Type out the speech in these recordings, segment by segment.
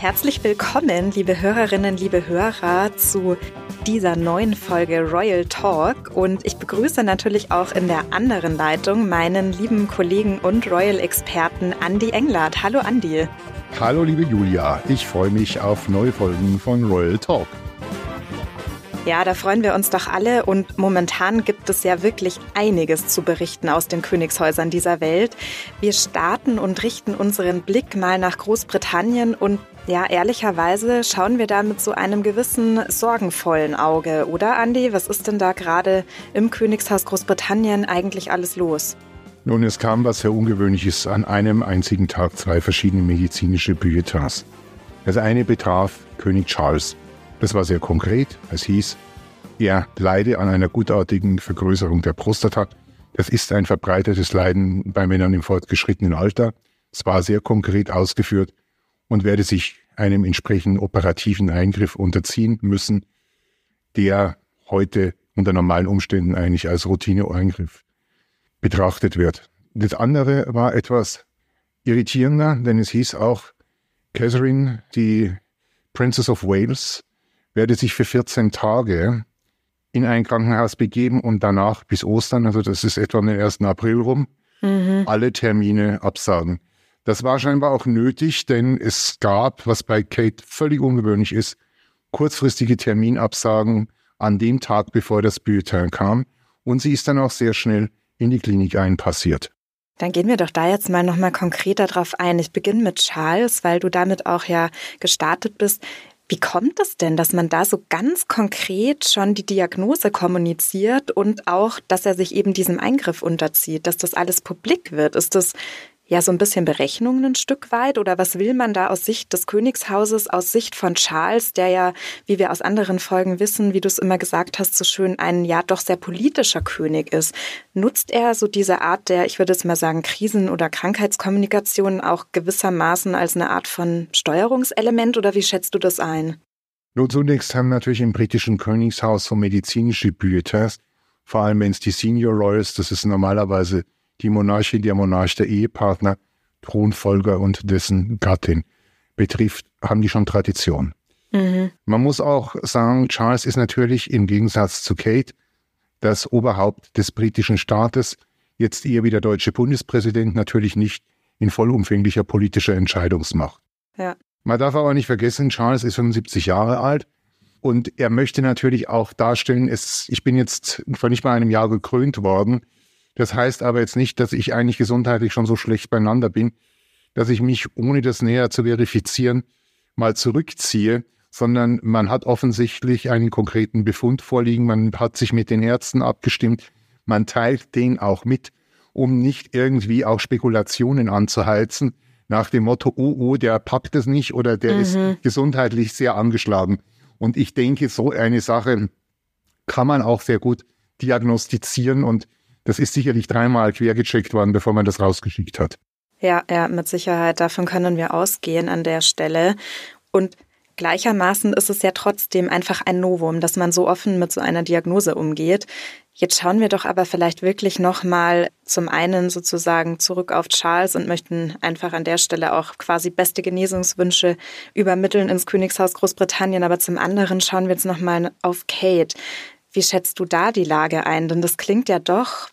Herzlich willkommen, liebe Hörerinnen, liebe Hörer, zu dieser neuen Folge Royal Talk. Und ich begrüße natürlich auch in der anderen Leitung meinen lieben Kollegen und Royal-Experten Andy Englert. Hallo Andy. Hallo liebe Julia, ich freue mich auf neue Folgen von Royal Talk. Ja, da freuen wir uns doch alle und momentan gibt es ja wirklich einiges zu berichten aus den Königshäusern dieser Welt. Wir starten und richten unseren Blick mal nach Großbritannien und ja, ehrlicherweise schauen wir da mit so einem gewissen sorgenvollen Auge, oder Andi? Was ist denn da gerade im Königshaus Großbritannien eigentlich alles los? Nun, es kam was sehr Ungewöhnliches an einem einzigen Tag zwei verschiedene medizinische Bulletins. Das eine betraf König Charles. Das war sehr konkret. Es hieß, er leide an einer gutartigen Vergrößerung der Prostata. Das ist ein verbreitetes Leiden bei Männern im fortgeschrittenen Alter. Es war sehr konkret ausgeführt und werde sich einem entsprechenden operativen Eingriff unterziehen müssen, der heute unter normalen Umständen eigentlich als Routineeingriff betrachtet wird. Das andere war etwas irritierender, denn es hieß auch, Catherine, die Princess of Wales, werde sich für 14 Tage in ein Krankenhaus begeben und danach bis Ostern, also das ist etwa den 1. April rum, mhm. alle Termine absagen. Das war scheinbar auch nötig, denn es gab, was bei Kate völlig ungewöhnlich ist, kurzfristige Terminabsagen an dem Tag, bevor das Bulletin kam. Und sie ist dann auch sehr schnell in die Klinik einpassiert. Dann gehen wir doch da jetzt mal nochmal konkreter drauf ein. Ich beginne mit Charles, weil du damit auch ja gestartet bist. Wie kommt es denn, dass man da so ganz konkret schon die Diagnose kommuniziert und auch, dass er sich eben diesem Eingriff unterzieht, dass das alles publik wird? Ist das ja so ein bisschen Berechnungen ein Stück weit? Oder was will man da aus Sicht des Königshauses, aus Sicht von Charles, der ja, wie wir aus anderen Folgen wissen, wie du es immer gesagt hast, so schön ein ja doch sehr politischer König ist? Nutzt er so diese Art der, ich würde jetzt mal sagen, Krisen- oder Krankheitskommunikation auch gewissermaßen als eine Art von Steuerungselement oder wie schätzt du das ein? Nur zunächst haben natürlich im britischen Königshaus so medizinische Bulletins, vor allem wenn es die Senior Royals, das ist normalerweise die Monarchin, der Monarch, der Ehepartner, Thronfolger und dessen Gattin betrifft, haben die schon Tradition. Mhm. Man muss auch sagen, Charles ist natürlich im Gegensatz zu Kate das Oberhaupt des britischen Staates, jetzt eher wie der deutsche Bundespräsident, natürlich nicht in vollumfänglicher politischer Entscheidungsmacht. Ja. Man darf aber nicht vergessen, Charles ist 75 Jahre alt und er möchte natürlich auch darstellen, es, ich bin jetzt vor nicht mal einem Jahr gekrönt worden, das heißt aber jetzt nicht, dass ich eigentlich gesundheitlich schon so schlecht beieinander bin, dass ich mich, ohne das näher zu verifizieren, mal zurückziehe, sondern man hat offensichtlich einen konkreten Befund vorliegen, man hat sich mit den Ärzten abgestimmt, man teilt den auch mit, um nicht irgendwie auch Spekulationen anzuheizen, nach dem Motto, oh, oh, der packt es nicht oder der mhm. ist gesundheitlich sehr angeschlagen. Und ich denke, so eine Sache kann man auch sehr gut diagnostizieren und das ist sicherlich dreimal quergecheckt worden, bevor man das rausgeschickt hat. Ja, ja, mit Sicherheit. Davon können wir ausgehen an der Stelle. Und gleichermaßen ist es ja trotzdem einfach ein Novum, dass man so offen mit so einer Diagnose umgeht. Jetzt schauen wir doch aber vielleicht wirklich nochmal zum einen sozusagen zurück auf Charles und möchten einfach an der Stelle auch quasi beste Genesungswünsche übermitteln ins Königshaus Großbritannien. Aber zum anderen schauen wir jetzt nochmal auf Kate. Wie schätzt du da die Lage ein? Denn das klingt ja doch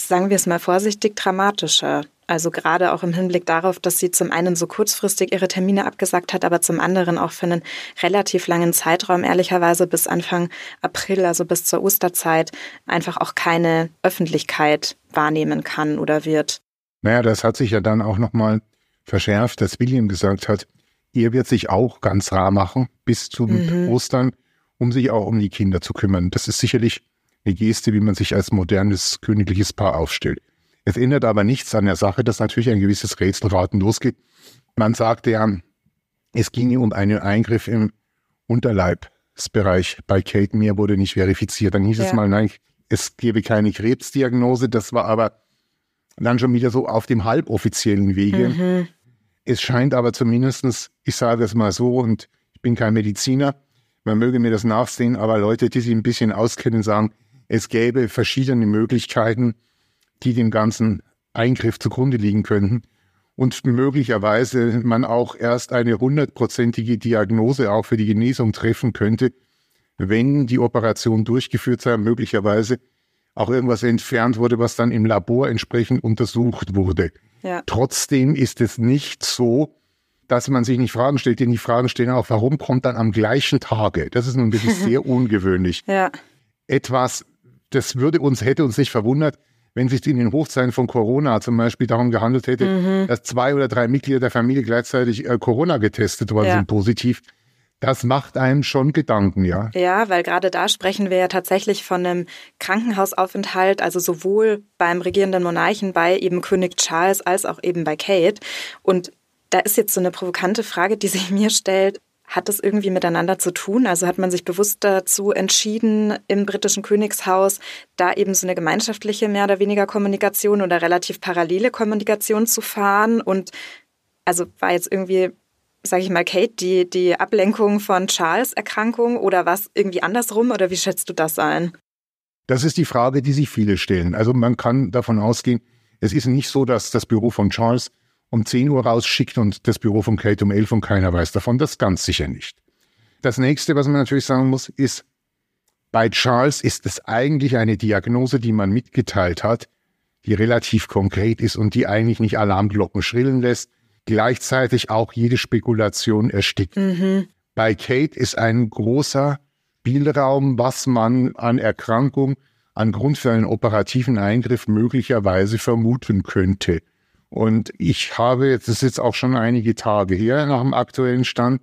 sagen wir es mal vorsichtig, dramatischer. Also gerade auch im Hinblick darauf, dass sie zum einen so kurzfristig ihre Termine abgesagt hat, aber zum anderen auch für einen relativ langen Zeitraum, ehrlicherweise bis Anfang April, also bis zur Osterzeit, einfach auch keine Öffentlichkeit wahrnehmen kann oder wird. Naja, das hat sich ja dann auch nochmal verschärft, dass William gesagt hat, er wird sich auch ganz rar machen bis zum mhm. Ostern, um sich auch um die Kinder zu kümmern. Das ist sicherlich eine Geste, wie man sich als modernes königliches Paar aufstellt. Es ändert aber nichts an der Sache, dass natürlich ein gewisses Rätselraten losgeht. Man sagte ja, es ginge um einen Eingriff im Unterleibsbereich. Bei Kate Meer wurde nicht verifiziert. Dann hieß ja. es mal, nein, es gebe keine Krebsdiagnose. Das war aber dann schon wieder so auf dem halboffiziellen Wege. Mhm. Es scheint aber zumindestens, ich sage es mal so, und ich bin kein Mediziner, man möge mir das nachsehen, aber Leute, die sich ein bisschen auskennen, sagen, es gäbe verschiedene Möglichkeiten, die dem ganzen Eingriff zugrunde liegen könnten. und möglicherweise man auch erst eine hundertprozentige Diagnose auch für die Genesung treffen könnte, wenn die Operation durchgeführt sei, möglicherweise auch irgendwas entfernt wurde, was dann im Labor entsprechend untersucht wurde. Ja. Trotzdem ist es nicht so, dass man sich nicht Fragen stellt, denn die Fragen stehen auch, warum kommt dann am gleichen Tage? Das ist nun wirklich sehr ungewöhnlich. Ja. Etwas, das würde uns, hätte uns nicht verwundert, wenn sich in den Hochzeiten von Corona zum Beispiel darum gehandelt hätte, mhm. dass zwei oder drei Mitglieder der Familie gleichzeitig äh, Corona getestet worden ja. sind, positiv. Das macht einem schon Gedanken, ja. Ja, weil gerade da sprechen wir ja tatsächlich von einem Krankenhausaufenthalt, also sowohl beim regierenden Monarchen, bei eben König Charles als auch eben bei Kate. Und da ist jetzt so eine provokante Frage, die sich mir stellt. Hat das irgendwie miteinander zu tun? Also hat man sich bewusst dazu entschieden, im britischen Königshaus da eben so eine gemeinschaftliche mehr oder weniger Kommunikation oder relativ parallele Kommunikation zu fahren? Und also war jetzt irgendwie, sage ich mal, Kate, die, die Ablenkung von Charles Erkrankung oder was irgendwie andersrum? Oder wie schätzt du das ein? Das ist die Frage, die sich viele stellen. Also man kann davon ausgehen, es ist nicht so, dass das Büro von Charles um 10 Uhr rausschickt und das Büro von Kate um 11 und keiner weiß davon. Das ganz sicher nicht. Das nächste, was man natürlich sagen muss, ist, bei Charles ist es eigentlich eine Diagnose, die man mitgeteilt hat, die relativ konkret ist und die eigentlich nicht Alarmglocken schrillen lässt, gleichzeitig auch jede Spekulation erstickt. Mhm. Bei Kate ist ein großer Spielraum, was man an Erkrankung, an Grund für einen operativen Eingriff möglicherweise vermuten könnte. Und ich habe, jetzt ist jetzt auch schon einige Tage her nach dem aktuellen Stand,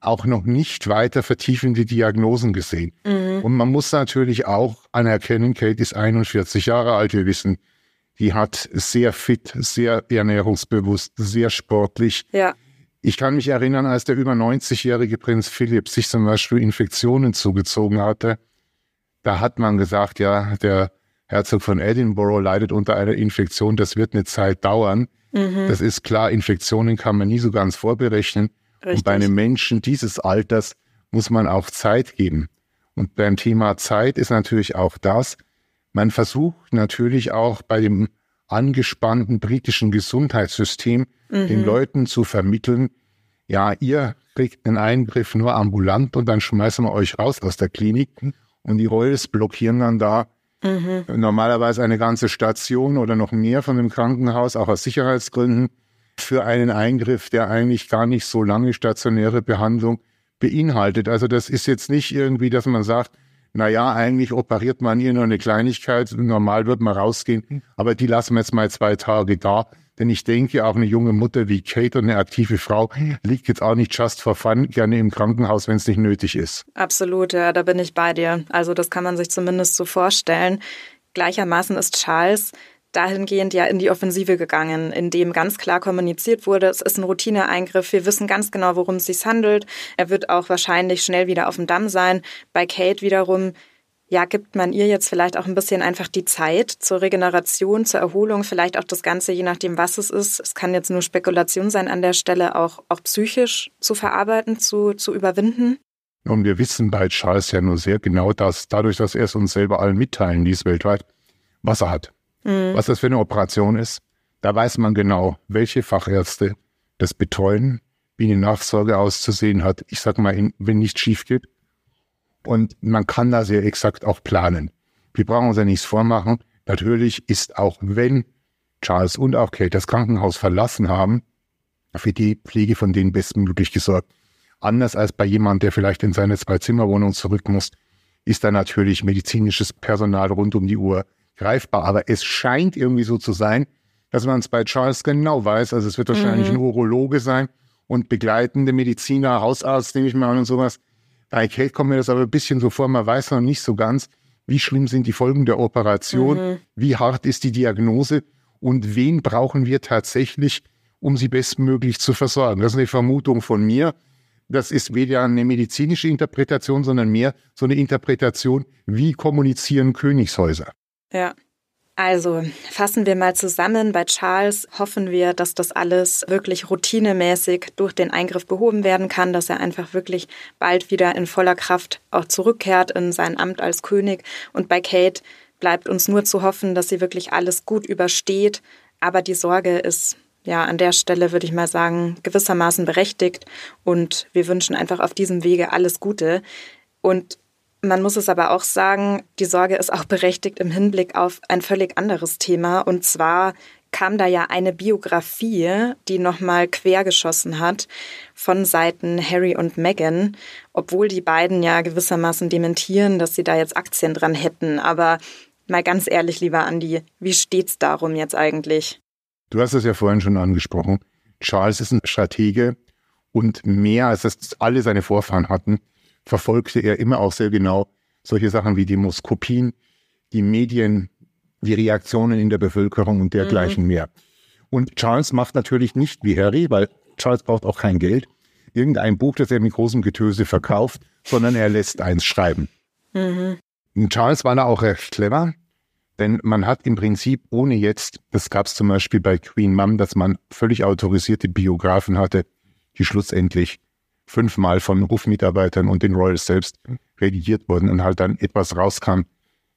auch noch nicht weiter vertiefende Diagnosen gesehen. Mhm. Und man muss natürlich auch anerkennen, Kate ist 41 Jahre alt, wir wissen, die hat sehr fit, sehr ernährungsbewusst, sehr sportlich. Ja. Ich kann mich erinnern, als der über 90-jährige Prinz Philipp sich zum Beispiel Infektionen zugezogen hatte, da hat man gesagt, ja, der Herzog von Edinburgh leidet unter einer Infektion, das wird eine Zeit dauern. Mhm. Das ist klar, Infektionen kann man nie so ganz vorberechnen. Richtig. Und bei einem Menschen dieses Alters muss man auch Zeit geben. Und beim Thema Zeit ist natürlich auch das, man versucht natürlich auch bei dem angespannten britischen Gesundheitssystem mhm. den Leuten zu vermitteln, ja, ihr kriegt einen Eingriff nur ambulant und dann schmeißen wir euch raus aus der Klinik. Und die Royals blockieren dann da Mhm. Normalerweise eine ganze Station oder noch mehr von dem Krankenhaus, auch aus Sicherheitsgründen, für einen Eingriff, der eigentlich gar nicht so lange stationäre Behandlung beinhaltet. Also das ist jetzt nicht irgendwie, dass man sagt, na ja, eigentlich operiert man hier nur eine Kleinigkeit, normal wird man rausgehen, aber die lassen wir jetzt mal zwei Tage da. Denn ich denke, auch eine junge Mutter wie Kate und eine aktive Frau liegt jetzt auch nicht just for fun gerne im Krankenhaus, wenn es nicht nötig ist. Absolut, ja, da bin ich bei dir. Also das kann man sich zumindest so vorstellen. Gleichermaßen ist Charles dahingehend ja in die Offensive gegangen, in dem ganz klar kommuniziert wurde, es ist ein Routineeingriff, wir wissen ganz genau, worum es sich handelt. Er wird auch wahrscheinlich schnell wieder auf dem Damm sein. Bei Kate wiederum ja, gibt man ihr jetzt vielleicht auch ein bisschen einfach die Zeit zur Regeneration, zur Erholung, vielleicht auch das Ganze, je nachdem, was es ist. Es kann jetzt nur Spekulation sein an der Stelle, auch, auch psychisch zu verarbeiten, zu, zu überwinden. Und wir wissen bei Charles ja nur sehr genau, dass dadurch, dass er es uns selber allen mitteilen ließ weltweit, was er hat. Mhm. Was das für eine Operation ist. Da weiß man genau, welche Fachärzte das betreuen, wie eine Nachsorge auszusehen hat. Ich sag mal, wenn nichts schief geht, und man kann da sehr exakt auch planen. Wir brauchen uns ja nichts vormachen. Natürlich ist auch, wenn Charles und auch Kate das Krankenhaus verlassen haben, für die Pflege von denen bestmöglich gesorgt. Anders als bei jemand, der vielleicht in seine Zwei-Zimmer-Wohnung zurück muss, ist da natürlich medizinisches Personal rund um die Uhr greifbar. Aber es scheint irgendwie so zu sein, dass man es bei Charles genau weiß. Also es wird wahrscheinlich mhm. ein Urologe sein und begleitende Mediziner, Hausarzt, nehme ich mal an und sowas. Bei Kate kommt mir das aber ein bisschen so vor, man weiß noch nicht so ganz, wie schlimm sind die Folgen der Operation, mhm. wie hart ist die Diagnose und wen brauchen wir tatsächlich, um sie bestmöglich zu versorgen. Das ist eine Vermutung von mir. Das ist weder eine medizinische Interpretation, sondern mehr so eine Interpretation, wie kommunizieren Königshäuser. Ja. Also fassen wir mal zusammen. Bei Charles hoffen wir, dass das alles wirklich routinemäßig durch den Eingriff behoben werden kann, dass er einfach wirklich bald wieder in voller Kraft auch zurückkehrt in sein Amt als König. Und bei Kate bleibt uns nur zu hoffen, dass sie wirklich alles gut übersteht. Aber die Sorge ist ja, an der Stelle würde ich mal sagen, gewissermaßen berechtigt. Und wir wünschen einfach auf diesem Wege alles Gute. Und man muss es aber auch sagen, die Sorge ist auch berechtigt im Hinblick auf ein völlig anderes Thema. Und zwar kam da ja eine Biografie, die nochmal quergeschossen hat von Seiten Harry und Meghan, obwohl die beiden ja gewissermaßen dementieren, dass sie da jetzt Aktien dran hätten. Aber mal ganz ehrlich, lieber Andi, wie steht's darum jetzt eigentlich? Du hast es ja vorhin schon angesprochen. Charles ist ein Stratege und mehr als das alle seine Vorfahren hatten, verfolgte er immer auch sehr genau solche Sachen wie Demoskopien, die Medien, die Reaktionen in der Bevölkerung und dergleichen mhm. mehr. Und Charles macht natürlich nicht wie Harry, weil Charles braucht auch kein Geld, irgendein Buch, das er mit großem Getöse verkauft, sondern er lässt eins schreiben. Mhm. Charles war da auch recht clever. Denn man hat im Prinzip ohne jetzt, das gab es zum Beispiel bei Queen Mum, dass man völlig autorisierte Biografen hatte, die schlussendlich fünfmal von Rufmitarbeitern und den Royals selbst redigiert wurden und halt dann etwas rauskam,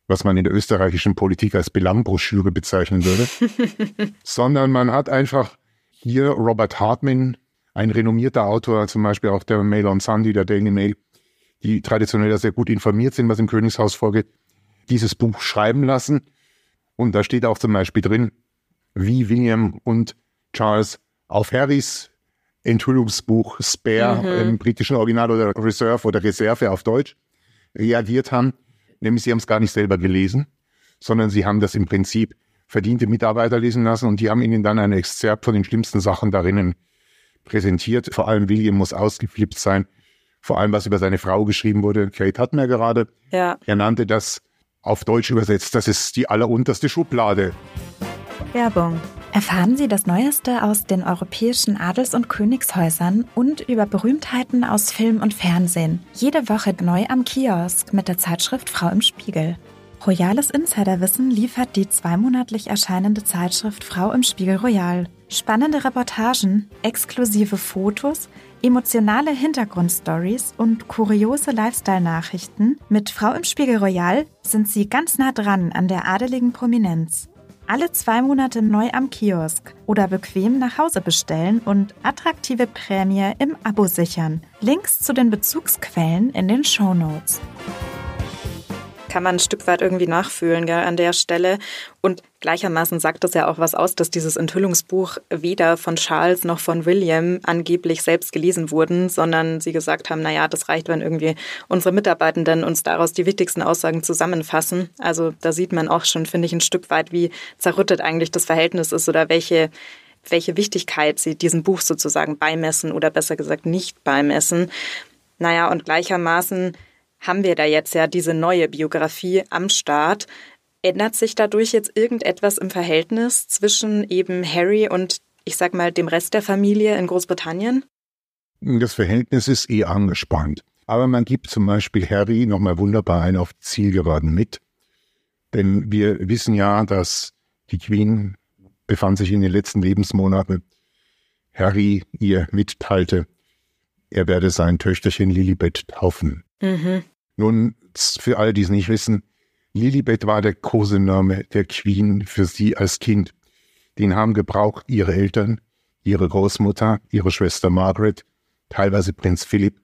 was man in der österreichischen Politik als Belangbroschüre bezeichnen würde, sondern man hat einfach hier Robert Hartman, ein renommierter Autor, zum Beispiel auch der Mail on Sunday, der Daily Mail, die traditionell sehr gut informiert sind, was im Königshaus vorgeht, dieses Buch schreiben lassen. Und da steht auch zum Beispiel drin, wie William und Charles auf Harrys Enthüllungsbuch Spare mhm. im britischen Original oder Reserve oder Reserve auf Deutsch reagiert haben. Nämlich sie haben es gar nicht selber gelesen, sondern sie haben das im Prinzip verdiente Mitarbeiter lesen lassen und die haben ihnen dann ein Exzerpt von den schlimmsten Sachen darinnen präsentiert. Vor allem William muss ausgeflippt sein. Vor allem, was über seine Frau geschrieben wurde. Kate hatten wir gerade. Ja. Er nannte das auf Deutsch übersetzt, das ist die allerunterste Schublade. Werbung. Erfahren Sie das Neueste aus den europäischen Adels- und Königshäusern und über Berühmtheiten aus Film und Fernsehen. Jede Woche neu am Kiosk mit der Zeitschrift Frau im Spiegel. Royales Insiderwissen liefert die zweimonatlich erscheinende Zeitschrift Frau im Spiegel Royal. Spannende Reportagen, exklusive Fotos, emotionale Hintergrundstories und kuriose Lifestyle-Nachrichten. Mit Frau im Spiegel Royal sind Sie ganz nah dran an der adeligen Prominenz. Alle zwei Monate neu am Kiosk oder bequem nach Hause bestellen und attraktive Prämie im Abo sichern. Links zu den Bezugsquellen in den Show Notes kann man ein Stück weit irgendwie nachfühlen gell, an der Stelle. Und gleichermaßen sagt das ja auch was aus, dass dieses Enthüllungsbuch weder von Charles noch von William angeblich selbst gelesen wurden, sondern sie gesagt haben, naja, das reicht, wenn irgendwie unsere Mitarbeitenden uns daraus die wichtigsten Aussagen zusammenfassen. Also da sieht man auch schon, finde ich, ein Stück weit, wie zerrüttet eigentlich das Verhältnis ist oder welche welche Wichtigkeit sie diesem Buch sozusagen beimessen oder besser gesagt nicht beimessen. Naja, und gleichermaßen haben wir da jetzt ja diese neue Biografie am Start. Ändert sich dadurch jetzt irgendetwas im Verhältnis zwischen eben Harry und ich sag mal dem Rest der Familie in Großbritannien? Das Verhältnis ist eh angespannt. Aber man gibt zum Beispiel Harry nochmal wunderbar ein auf Zielgeraden mit. Denn wir wissen ja, dass die Queen befand sich in den letzten Lebensmonaten. Harry ihr mitteilte, er werde sein Töchterchen Lilibet taufen. Mhm. Nun, für alle, die es nicht wissen, Lilibet war der Kosename der Queen für sie als Kind. Den haben gebraucht ihre Eltern, ihre Großmutter, ihre Schwester Margaret, teilweise Prinz Philipp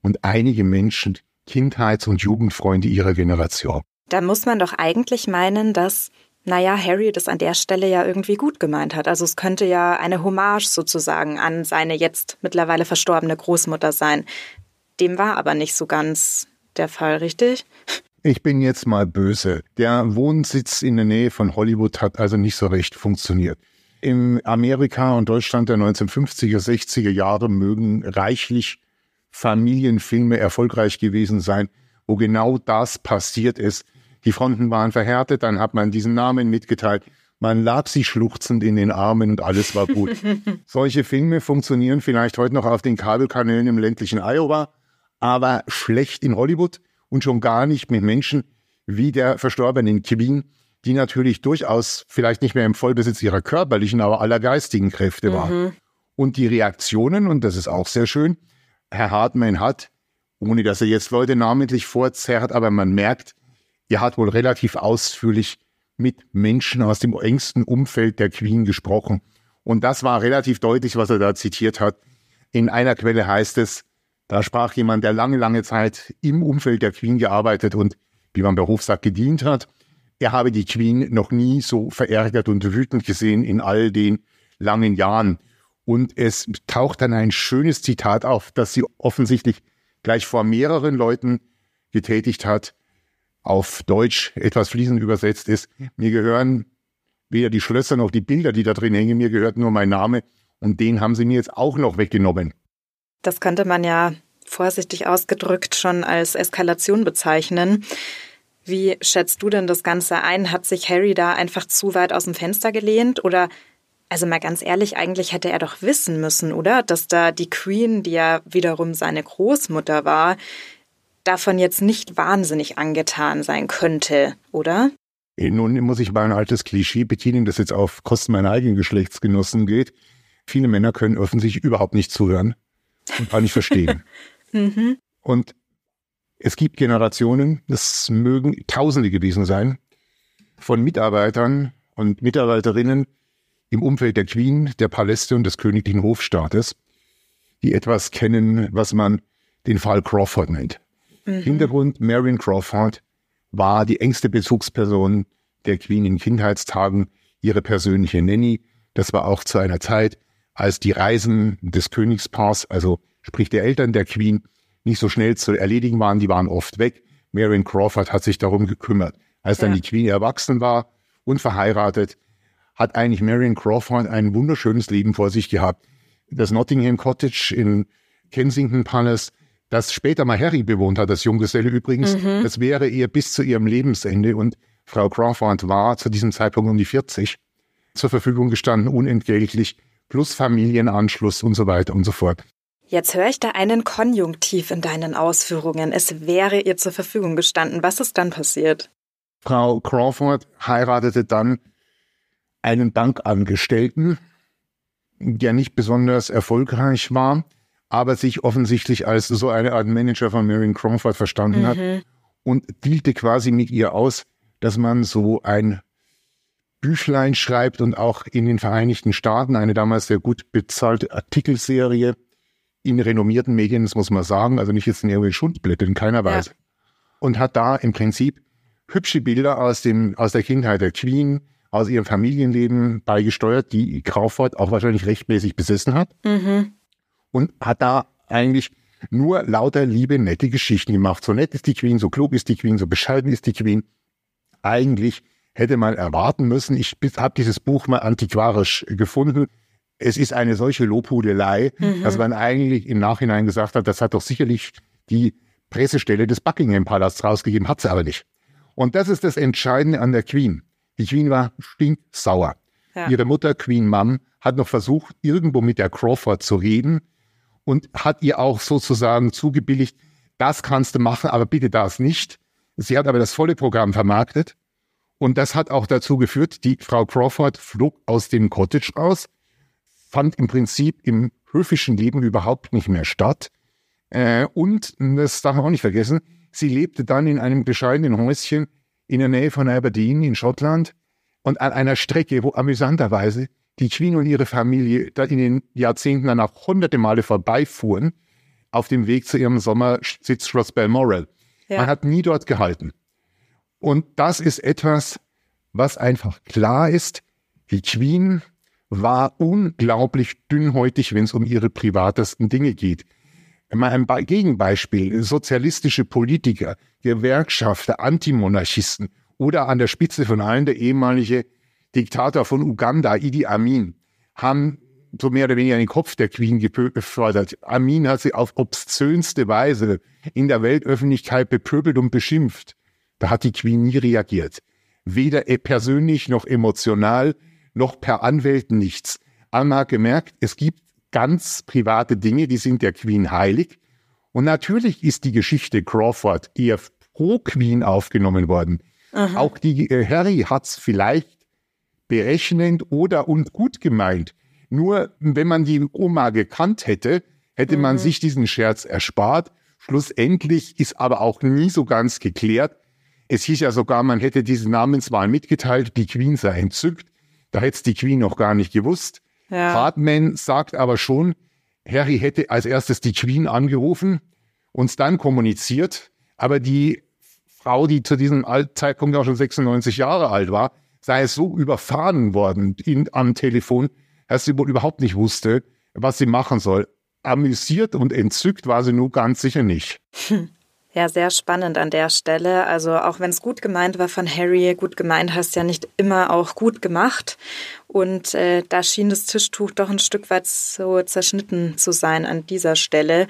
und einige Menschen, Kindheits- und Jugendfreunde ihrer Generation. Da muss man doch eigentlich meinen, dass, naja, Harry das an der Stelle ja irgendwie gut gemeint hat. Also es könnte ja eine Hommage sozusagen an seine jetzt mittlerweile verstorbene Großmutter sein. Dem war aber nicht so ganz der Fall, richtig? Ich bin jetzt mal böse. Der Wohnsitz in der Nähe von Hollywood hat also nicht so recht funktioniert. In Amerika und Deutschland der 1950er, 60er Jahre mögen reichlich Familienfilme erfolgreich gewesen sein, wo genau das passiert ist. Die Fronten waren verhärtet, dann hat man diesen Namen mitgeteilt. Man lag sich schluchzend in den Armen und alles war gut. Solche Filme funktionieren vielleicht heute noch auf den Kabelkanälen im ländlichen Iowa, aber schlecht in Hollywood und schon gar nicht mit Menschen wie der verstorbenen Queen, die natürlich durchaus vielleicht nicht mehr im Vollbesitz ihrer körperlichen, aber aller geistigen Kräfte war. Mhm. Und die Reaktionen, und das ist auch sehr schön, Herr Hartmann hat, ohne dass er jetzt Leute namentlich vorzerrt, aber man merkt, er hat wohl relativ ausführlich mit Menschen aus dem engsten Umfeld der Queen gesprochen Und das war relativ deutlich, was er da zitiert hat. In einer Quelle heißt es, da sprach jemand, der lange, lange Zeit im Umfeld der Queen gearbeitet und, wie man bei Hofsack gedient hat. Er habe die Queen noch nie so verärgert und wütend gesehen in all den langen Jahren. Und es taucht dann ein schönes Zitat auf, das sie offensichtlich gleich vor mehreren Leuten getätigt hat, auf Deutsch etwas fließend übersetzt ist. Mir gehören weder die Schlösser noch die Bilder, die da drin hängen, mir gehört nur mein Name und den haben sie mir jetzt auch noch weggenommen. Das könnte man ja vorsichtig ausgedrückt schon als Eskalation bezeichnen. Wie schätzt du denn das Ganze ein? Hat sich Harry da einfach zu weit aus dem Fenster gelehnt oder also mal ganz ehrlich, eigentlich hätte er doch wissen müssen, oder? Dass da die Queen, die ja wiederum seine Großmutter war, davon jetzt nicht wahnsinnig angetan sein könnte, oder? Nun muss ich mal ein altes Klischee bedienen, das jetzt auf Kosten meiner eigenen Geschlechtsgenossen geht. Viele Männer können offensichtlich überhaupt nicht zuhören und gar nicht verstehen. mhm. Und es gibt Generationen, das mögen Tausende gewesen sein, von Mitarbeitern und Mitarbeiterinnen, im Umfeld der Queen, der Paläste und des königlichen Hofstaates, die etwas kennen, was man den Fall Crawford nennt. Mhm. Hintergrund, Marion Crawford war die engste Bezugsperson der Queen in Kindheitstagen, ihre persönliche Nanny. Das war auch zu einer Zeit, als die Reisen des Königspaars, also sprich der Eltern der Queen, nicht so schnell zu erledigen waren, die waren oft weg. Marion Crawford hat sich darum gekümmert. Als dann ja. die Queen erwachsen war und verheiratet, hat eigentlich Marion Crawford ein wunderschönes Leben vor sich gehabt. Das Nottingham Cottage in Kensington Palace, das später mal Harry bewohnt hat, das Junggeselle übrigens, mhm. das wäre ihr bis zu ihrem Lebensende und Frau Crawford war zu diesem Zeitpunkt um die 40 zur Verfügung gestanden, unentgeltlich, plus Familienanschluss und so weiter und so fort. Jetzt höre ich da einen Konjunktiv in deinen Ausführungen. Es wäre ihr zur Verfügung gestanden. Was ist dann passiert? Frau Crawford heiratete dann einen Bankangestellten, der nicht besonders erfolgreich war, aber sich offensichtlich als so eine Art Manager von Marion Crawford verstanden mhm. hat und dealte quasi mit ihr aus, dass man so ein Büchlein schreibt und auch in den Vereinigten Staaten eine damals sehr gut bezahlte Artikelserie in renommierten Medien, das muss man sagen, also nicht jetzt in irgendwelchen Schundblättern, in keiner Weise. Ja. Und hat da im Prinzip hübsche Bilder aus dem, aus der Kindheit der Queen, aus ihrem Familienleben beigesteuert, die Crawford auch wahrscheinlich rechtmäßig besessen hat. Mhm. Und hat da eigentlich nur lauter liebe, nette Geschichten gemacht. So nett ist die Queen, so klug ist die Queen, so bescheiden ist die Queen. Eigentlich hätte man erwarten müssen, ich habe dieses Buch mal antiquarisch gefunden. Es ist eine solche Lobhudelei, mhm. dass man eigentlich im Nachhinein gesagt hat, das hat doch sicherlich die Pressestelle des Buckingham Palasts rausgegeben, hat sie aber nicht. Und das ist das Entscheidende an der Queen. Die Queen war stinksauer. Ja. Ihre Mutter, Queen Mum, hat noch versucht, irgendwo mit der Crawford zu reden und hat ihr auch sozusagen zugebilligt, das kannst du machen, aber bitte das nicht. Sie hat aber das volle Programm vermarktet und das hat auch dazu geführt, die Frau Crawford flog aus dem Cottage raus, fand im Prinzip im höfischen Leben überhaupt nicht mehr statt. Äh, und, das darf man auch nicht vergessen, sie lebte dann in einem bescheidenen Häuschen in der Nähe von Aberdeen in Schottland und an einer Strecke, wo amüsanterweise die Queen und ihre Familie da in den Jahrzehnten danach hunderte Male vorbeifuhren auf dem Weg zu ihrem Sommersitz Schloss Balmoral. Ja. Man hat nie dort gehalten. Und das ist etwas, was einfach klar ist. Die Queen war unglaublich dünnhäutig, wenn es um ihre privatesten Dinge geht. Mal ein Gegenbeispiel. Sozialistische Politiker, Gewerkschafter, Antimonarchisten oder an der Spitze von allen der ehemalige Diktator von Uganda, Idi Amin, haben so mehr oder weniger den Kopf der Queen gefördert. Amin hat sie auf obszönste Weise in der Weltöffentlichkeit bepöbelt und beschimpft. Da hat die Queen nie reagiert. Weder persönlich noch emotional, noch per Anwälten nichts. Anna hat gemerkt, es gibt ganz private Dinge, die sind der Queen heilig. Und natürlich ist die Geschichte Crawford eher pro Queen aufgenommen worden. Aha. Auch die äh, Harry hat's vielleicht berechnend oder und gut gemeint. Nur wenn man die Oma gekannt hätte, hätte mhm. man sich diesen Scherz erspart. Schlussendlich ist aber auch nie so ganz geklärt. Es hieß ja sogar, man hätte diese Namenswahl mitgeteilt, die Queen sei entzückt. Da hätte es die Queen noch gar nicht gewusst. Ja. Hartman sagt aber schon, Harry hätte als erstes die Queen angerufen, uns dann kommuniziert, aber die Frau, die zu diesem Zeitpunkt auch schon 96 Jahre alt war, sei es so überfahren worden in, am Telefon, dass sie wohl überhaupt nicht wusste, was sie machen soll. Amüsiert und entzückt war sie nur ganz sicher nicht. Hm. Ja, sehr spannend an der Stelle. Also auch wenn es gut gemeint war von Harry, gut gemeint hast ja nicht immer auch gut gemacht. Und äh, da schien das Tischtuch doch ein Stück weit so zerschnitten zu sein an dieser Stelle.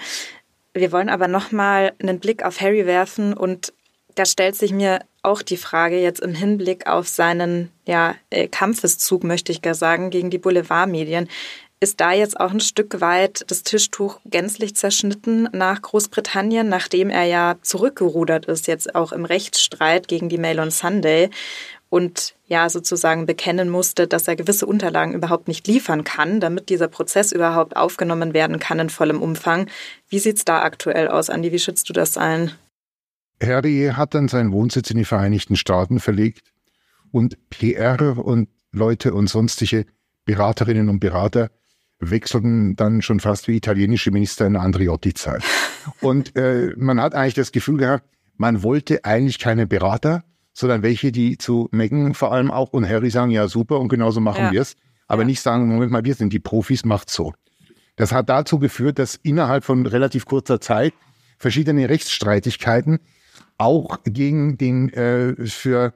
Wir wollen aber nochmal einen Blick auf Harry werfen und da stellt sich mir auch die Frage jetzt im Hinblick auf seinen ja, äh, Kampfeszug, möchte ich gar sagen, gegen die Boulevardmedien. Ist da jetzt auch ein Stück weit das Tischtuch gänzlich zerschnitten nach Großbritannien, nachdem er ja zurückgerudert ist, jetzt auch im Rechtsstreit gegen die Mail on Sunday und ja sozusagen bekennen musste, dass er gewisse Unterlagen überhaupt nicht liefern kann, damit dieser Prozess überhaupt aufgenommen werden kann in vollem Umfang. Wie sieht's da aktuell aus, Andi? Wie schätzt du das ein? Harry hat dann seinen Wohnsitz in die Vereinigten Staaten verlegt und PR und Leute und sonstige Beraterinnen und Berater wechselten dann schon fast wie italienische Minister in Andriotti-Zeit. Und äh, man hat eigentlich das Gefühl gehabt, man wollte eigentlich keine Berater, sondern welche, die zu Meghan vor allem auch und Harry sagen, ja super und genauso machen ja. wir es. Aber ja. nicht sagen, Moment mal, wir sind die Profis, macht so. Das hat dazu geführt, dass innerhalb von relativ kurzer Zeit verschiedene Rechtsstreitigkeiten auch gegen den äh, für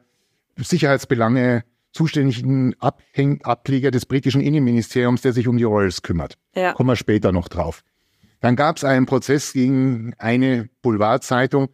Sicherheitsbelange zuständigen Abhäng Ableger des britischen Innenministeriums, der sich um die Royals kümmert. Ja. Kommen wir später noch drauf. Dann gab es einen Prozess gegen eine Boulevardzeitung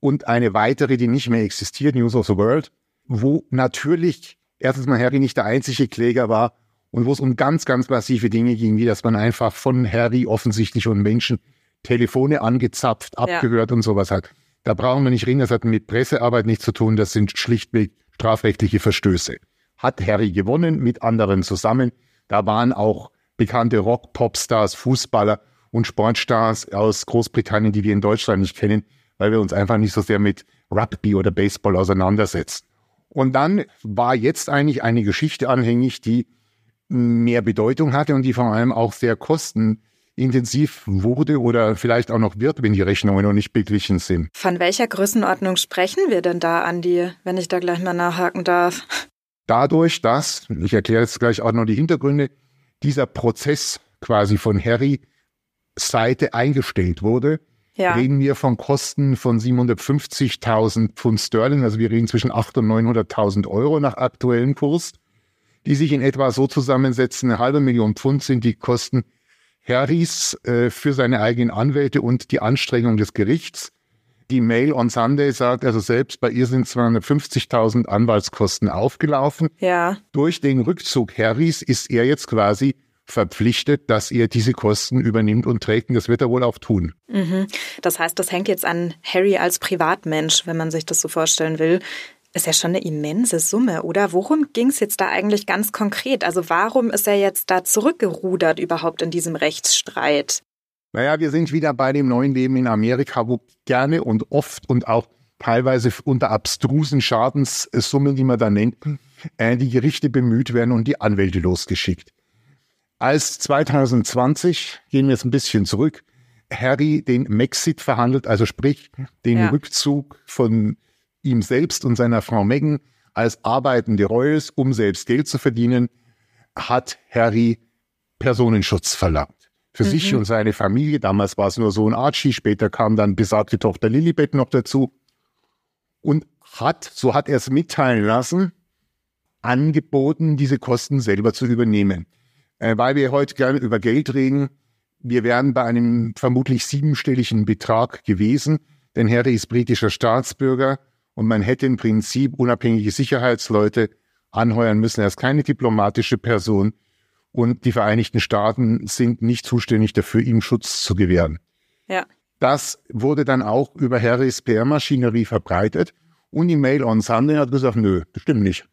und eine weitere, die nicht mehr existiert, News of the World, wo natürlich erstens mal Harry nicht der einzige Kläger war und wo es um ganz, ganz massive Dinge ging, wie dass man einfach von Harry offensichtlich und Menschen Telefone angezapft, abgehört ja. und sowas hat. Da brauchen wir nicht reden, das hat mit Pressearbeit nichts zu tun, das sind schlichtweg strafrechtliche Verstöße hat Harry gewonnen mit anderen zusammen. Da waren auch bekannte Rock, Popstars, Fußballer und Sportstars aus Großbritannien, die wir in Deutschland nicht kennen, weil wir uns einfach nicht so sehr mit Rugby oder Baseball auseinandersetzen. Und dann war jetzt eigentlich eine Geschichte anhängig, die mehr Bedeutung hatte und die vor allem auch sehr kostenintensiv wurde oder vielleicht auch noch wird, wenn die Rechnungen noch nicht beglichen sind. Von welcher Größenordnung sprechen wir denn da, Andi, wenn ich da gleich mal nachhaken darf? Dadurch, dass, ich erkläre jetzt gleich auch noch die Hintergründe, dieser Prozess quasi von Harry Seite eingestellt wurde, ja. reden wir von Kosten von 750.000 Pfund Sterling, also wir reden zwischen 800.000 und 900.000 Euro nach aktuellem Kurs, die sich in etwa so zusammensetzen, eine halbe Million Pfund sind die Kosten Harrys äh, für seine eigenen Anwälte und die Anstrengung des Gerichts. Die Mail on Sunday sagt also selbst, bei ihr sind 250.000 Anwaltskosten aufgelaufen. Ja. Durch den Rückzug Harrys ist er jetzt quasi verpflichtet, dass er diese Kosten übernimmt und trägt. Und das wird er wohl auch tun. Mhm. Das heißt, das hängt jetzt an Harry als Privatmensch, wenn man sich das so vorstellen will. Ist ja schon eine immense Summe, oder? Worum ging es jetzt da eigentlich ganz konkret? Also warum ist er jetzt da zurückgerudert überhaupt in diesem Rechtsstreit? Naja, wir sind wieder bei dem neuen Leben in Amerika, wo gerne und oft und auch teilweise unter abstrusen Schadenssummen, die man da nennt, äh, die Gerichte bemüht werden und die Anwälte losgeschickt. Als 2020, gehen wir jetzt ein bisschen zurück, Harry den Maxit verhandelt, also sprich den ja. Rückzug von ihm selbst und seiner Frau Meghan als arbeitende Royals, um selbst Geld zu verdienen, hat Harry Personenschutz verlangt für mhm. sich und seine Familie. Damals war es nur Sohn Archie, später kam dann besagte Tochter Lilibet noch dazu. Und hat, so hat er es mitteilen lassen, angeboten, diese Kosten selber zu übernehmen. Äh, weil wir heute gerne über Geld reden, wir wären bei einem vermutlich siebenstelligen Betrag gewesen, denn Harry ist britischer Staatsbürger und man hätte im Prinzip unabhängige Sicherheitsleute anheuern müssen. Er ist keine diplomatische Person und die Vereinigten Staaten sind nicht zuständig dafür, ihm Schutz zu gewähren. Ja. Das wurde dann auch über Harrys PR-Maschinerie verbreitet und die Mail on Sunday hat gesagt, nö, das stimmt nicht.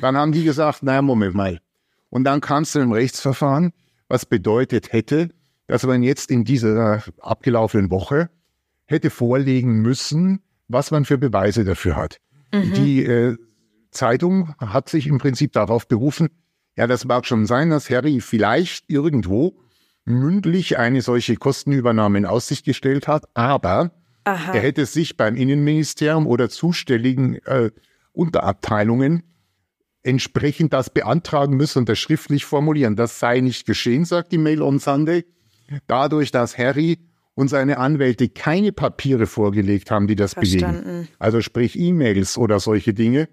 dann haben die gesagt, naja, Moment mal. Und dann kam es zu einem Rechtsverfahren, was bedeutet hätte, dass man jetzt in dieser abgelaufenen Woche hätte vorlegen müssen, was man für Beweise dafür hat. Mhm. Die äh, Zeitung hat sich im Prinzip darauf berufen, Ja, das mag schon sein, dass Harry vielleicht irgendwo mündlich eine solche Kostenübernahme in Aussicht gestellt hat, aber Aha. er hätte sich beim Innenministerium oder zuständigen äh, Unterabteilungen entsprechend das beantragen müssen und das schriftlich formulieren. Das sei nicht geschehen, sagt die Mail on Sunday. Dadurch, dass Harry und seine Anwälte keine Papiere vorgelegt haben, die das Verstanden. belegen, also sprich E-Mails oder solche Dinge,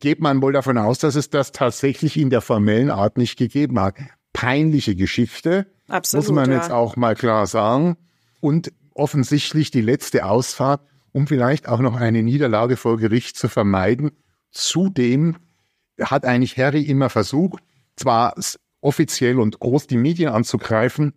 geht man wohl davon aus, dass es das tatsächlich in der formellen Art nicht gegeben hat. Peinliche Geschichte, Absolut, muss man ja. jetzt auch mal klar sagen. Und offensichtlich die letzte Ausfahrt, um vielleicht auch noch eine Niederlage vor Gericht zu vermeiden. Zudem hat eigentlich Harry immer versucht, zwar offiziell und groß die Medien anzugreifen,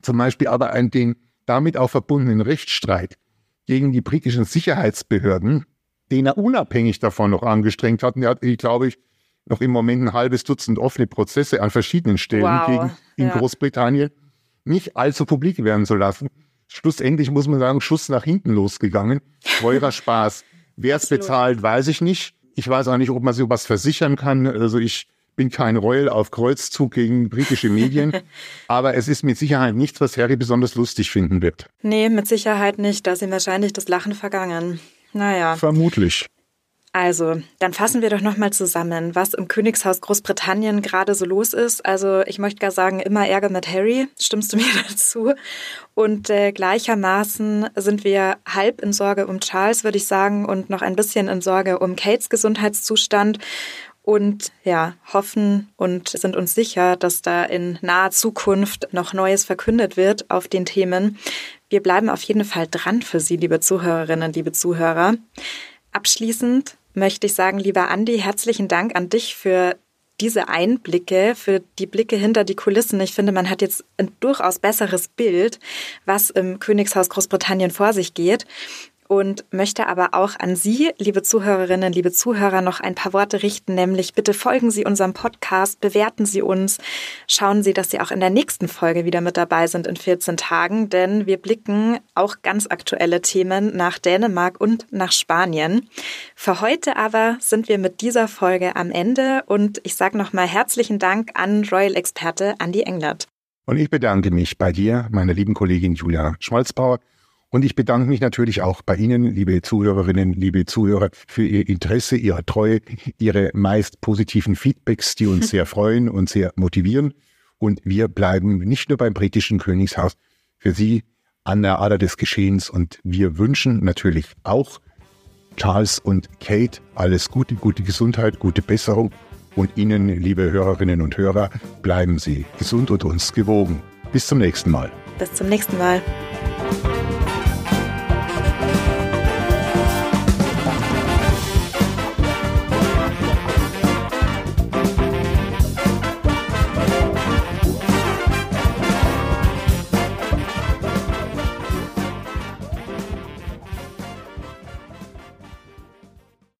zum Beispiel aber einen den damit auch verbundenen Rechtsstreit gegen die britischen Sicherheitsbehörden, den er unabhängig davon noch angestrengt hat. Und er hat, glaube ich, noch im Moment ein halbes Dutzend offene Prozesse an verschiedenen Stellen wow. gegen in ja. Großbritannien nicht allzu publik werden zu lassen. Schlussendlich muss man sagen, Schuss nach hinten losgegangen. Teurer Spaß. Wer es bezahlt, weiß ich nicht. Ich weiß auch nicht, ob man sowas versichern kann. Also ich bin kein Royal auf Kreuzzug gegen britische Medien, aber es ist mit Sicherheit nichts, was Harry besonders lustig finden wird. Nee, mit Sicherheit nicht. Da ist ihm wahrscheinlich das Lachen vergangen. Naja. Vermutlich. Also, dann fassen wir doch nochmal zusammen, was im Königshaus Großbritannien gerade so los ist. Also, ich möchte gar sagen, immer Ärger mit Harry. Stimmst du mir dazu? Und äh, gleichermaßen sind wir halb in Sorge um Charles, würde ich sagen, und noch ein bisschen in Sorge um Kates Gesundheitszustand und ja, hoffen und sind uns sicher, dass da in naher Zukunft noch Neues verkündet wird auf den Themen. Wir bleiben auf jeden Fall dran für Sie, liebe Zuhörerinnen, liebe Zuhörer. Abschließend möchte ich sagen, lieber Andi, herzlichen Dank an dich für diese Einblicke, für die Blicke hinter die Kulissen. Ich finde, man hat jetzt ein durchaus besseres Bild, was im Königshaus Großbritannien vor sich geht und möchte aber auch an Sie, liebe Zuhörerinnen, liebe Zuhörer, noch ein paar Worte richten, nämlich bitte folgen Sie unserem Podcast, bewerten Sie uns, schauen Sie, dass Sie auch in der nächsten Folge wieder mit dabei sind in 14 Tagen, denn wir blicken auch ganz aktuelle Themen nach Dänemark und nach Spanien. Für heute aber sind wir mit dieser Folge am Ende und ich sage nochmal herzlichen Dank an Royal-Experte Andy Englert. Und ich bedanke mich bei dir, meiner lieben Kollegin Julia Schmolzbauer, und ich bedanke mich natürlich auch bei Ihnen, liebe Zuhörerinnen, liebe Zuhörer, für Ihr Interesse, Ihre Treue, Ihre meist positiven Feedbacks, die uns sehr freuen und sehr motivieren. Und wir bleiben nicht nur beim britischen Königshaus für Sie an der Ader des Geschehens. Und wir wünschen natürlich auch Charles und Kate alles Gute, gute Gesundheit, gute Besserung. Und Ihnen, liebe Hörerinnen und Hörer, bleiben Sie gesund und uns gewogen. Bis zum nächsten Mal. Bis zum nächsten Mal.